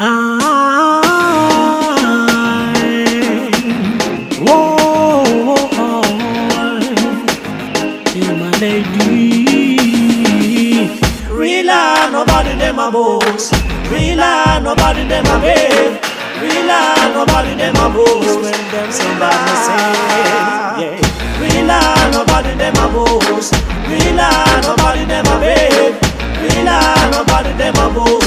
Whoa, oh, hey, my lady. Nobody them a nobody babe. Real nobody them a. When them somebody say, nobody nobody babe. Real nobody them a boss.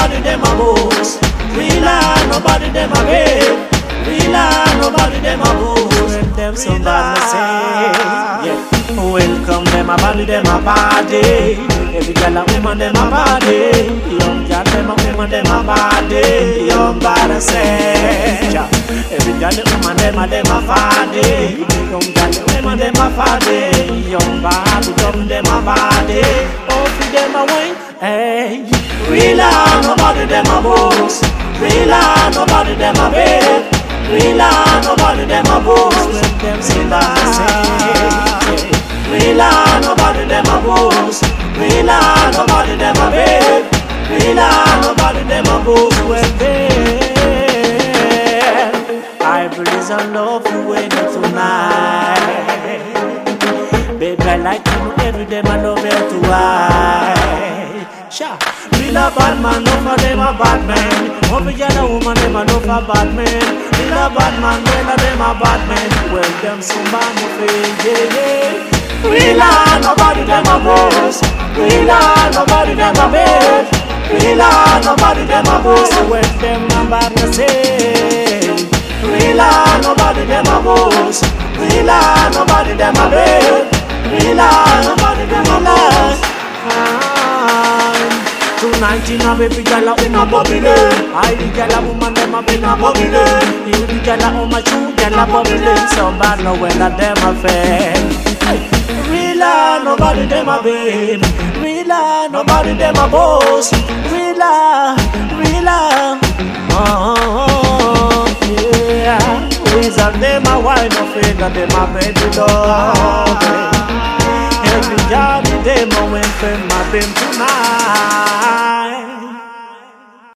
Nobody them a boss. Real nobody them a babe. Real nobody them a boss. When them somebody say, yeah. Welcome them a body, them a body. Every girl and woman them a body. Young girl them a woman them a body. Young body say. ja. Every girl and woman them a them a body. Young girl and woman them a body. Young body come them a body. Oh, them a wine. Hey, real nobody them a boss. Real nobody them a babe. Real nobody them a boss. When them see. Real nobody them a boss. Real nobody them a babe. Real nobody them a boss. When they I believe I love you when you tonight. Baby, I like you every day, my love you to I. Sha, real a bad man, no for them a bad man. Over here, a woman, them a no for bad man. Real a bad man, well, a them a bad man. Well, them some man no feel, yeah, yeah. Real a nobody them a boss. Real a nobody them a babe. Real a nobody them a boss. When them a bad no say. Real a nobody them a boss. Real a nobody them a babe. Real a nobody them a boss. Tonight in a baby girl a in oh, a bubbly I the a woman them a in a bubbly You the girl a on oh, my shoe girl a bubbly So bad no when a them a fail Real nobody them a babe Real nobody them a boss Real real Oh, yeah. Reason them a wine no finger them a baby dog Every job they went for my tonight